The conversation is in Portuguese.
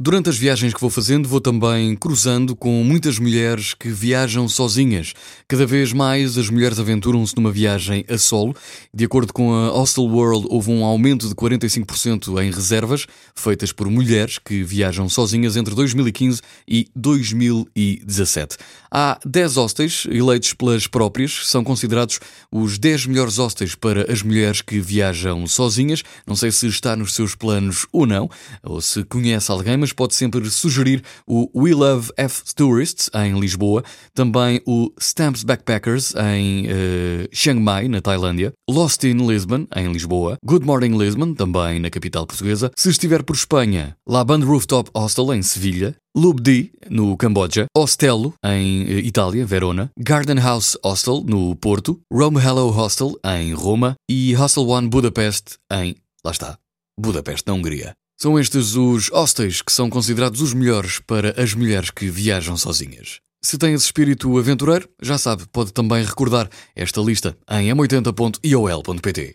Durante as viagens que vou fazendo, vou também cruzando com muitas mulheres que viajam sozinhas. Cada vez mais as mulheres aventuram-se numa viagem a solo. De acordo com a Hostel World, houve um aumento de 45% em reservas feitas por mulheres que viajam sozinhas entre 2015 e 2017. Há 10 hostels eleitos pelas próprias, são considerados os 10 melhores hostels para as mulheres que viajam sozinhas. Não sei se está nos seus planos ou não, ou se conhece alguém, mas pode sempre sugerir o We Love F Tourists em Lisboa, também o Stamps Backpackers em uh, Chiang Mai, na Tailândia, Lost in Lisbon, em Lisboa, Good Morning Lisbon, também na capital portuguesa. Se estiver por Espanha, La Band Rooftop Hostel em Sevilha, Lubdi, no Camboja, Ostello, em uh, Itália, Verona, Garden House Hostel, no Porto, Rome Hello Hostel, em Roma e Hostel One Budapest, em, lá está, Budapeste, na Hungria. São estes os hostels que são considerados os melhores para as mulheres que viajam sozinhas. Se tem esse espírito aventureiro, já sabe, pode também recordar esta lista em m80.iol.pt.